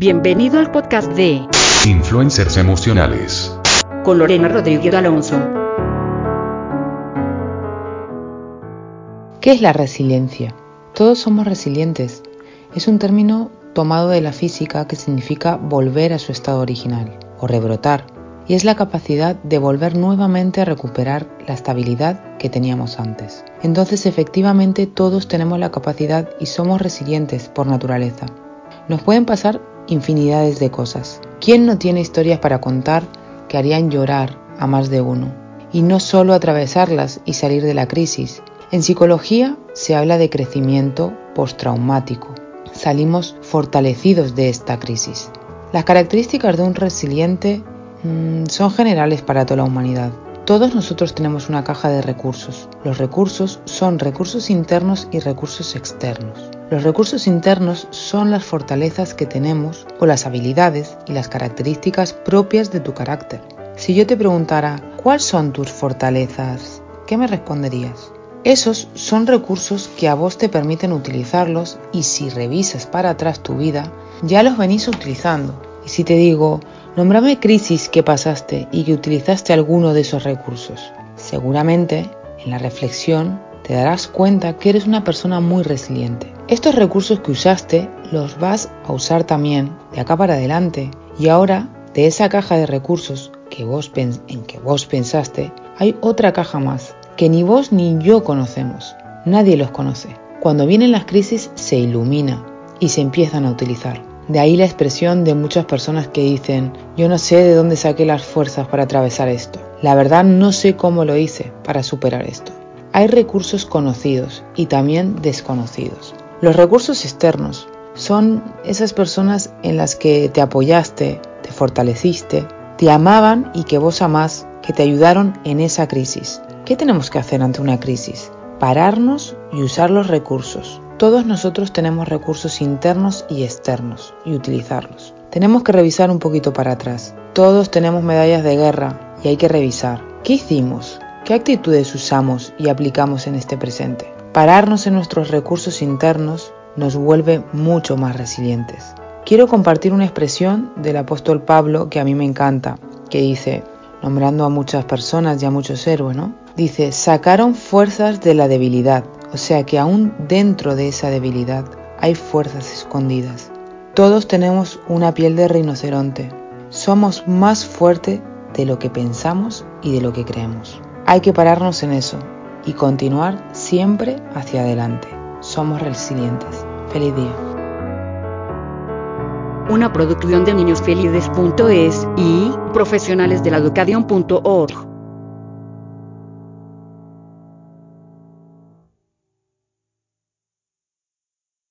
Bienvenido al podcast de Influencers emocionales. con Lorena Rodríguez Alonso. ¿Qué es la resiliencia? Todos somos resilientes. Es un término tomado de la física que significa volver a su estado original o rebrotar. Y es la capacidad de volver nuevamente a recuperar la estabilidad que teníamos antes. Entonces efectivamente todos tenemos la capacidad y somos resilientes por naturaleza. Nos pueden pasar infinidades de cosas. ¿Quién no tiene historias para contar que harían llorar a más de uno? Y no solo atravesarlas y salir de la crisis. En psicología se habla de crecimiento postraumático. Salimos fortalecidos de esta crisis. Las características de un resiliente mm, son generales para toda la humanidad. Todos nosotros tenemos una caja de recursos. Los recursos son recursos internos y recursos externos. Los recursos internos son las fortalezas que tenemos o las habilidades y las características propias de tu carácter. Si yo te preguntara, ¿cuáles son tus fortalezas? ¿Qué me responderías? Esos son recursos que a vos te permiten utilizarlos y si revisas para atrás tu vida, ya los venís utilizando. Y si te digo, Nómbrame crisis que pasaste y que utilizaste alguno de esos recursos. Seguramente, en la reflexión, te darás cuenta que eres una persona muy resiliente. Estos recursos que usaste los vas a usar también de acá para adelante. Y ahora, de esa caja de recursos en que vos pensaste, hay otra caja más que ni vos ni yo conocemos. Nadie los conoce. Cuando vienen las crisis se ilumina y se empiezan a utilizar. De ahí la expresión de muchas personas que dicen, yo no sé de dónde saqué las fuerzas para atravesar esto. La verdad no sé cómo lo hice para superar esto. Hay recursos conocidos y también desconocidos. Los recursos externos son esas personas en las que te apoyaste, te fortaleciste, te amaban y que vos amás, que te ayudaron en esa crisis. ¿Qué tenemos que hacer ante una crisis? Pararnos y usar los recursos, todos nosotros tenemos recursos internos y externos y utilizarlos. Tenemos que revisar un poquito para atrás. Todos tenemos medallas de guerra y hay que revisar. ¿Qué hicimos? ¿Qué actitudes usamos y aplicamos en este presente? Pararnos en nuestros recursos internos nos vuelve mucho más resilientes. Quiero compartir una expresión del apóstol Pablo que a mí me encanta, que dice, nombrando a muchas personas y a muchos héroes, ¿no? Dice, sacaron fuerzas de la debilidad o sea que aún dentro de esa debilidad hay fuerzas escondidas. Todos tenemos una piel de rinoceronte. Somos más fuertes de lo que pensamos y de lo que creemos. Hay que pararnos en eso y continuar siempre hacia adelante. Somos resilientes. Feliz día. Una producción de niñosfelices.es y profesionalesdelaeducación.org.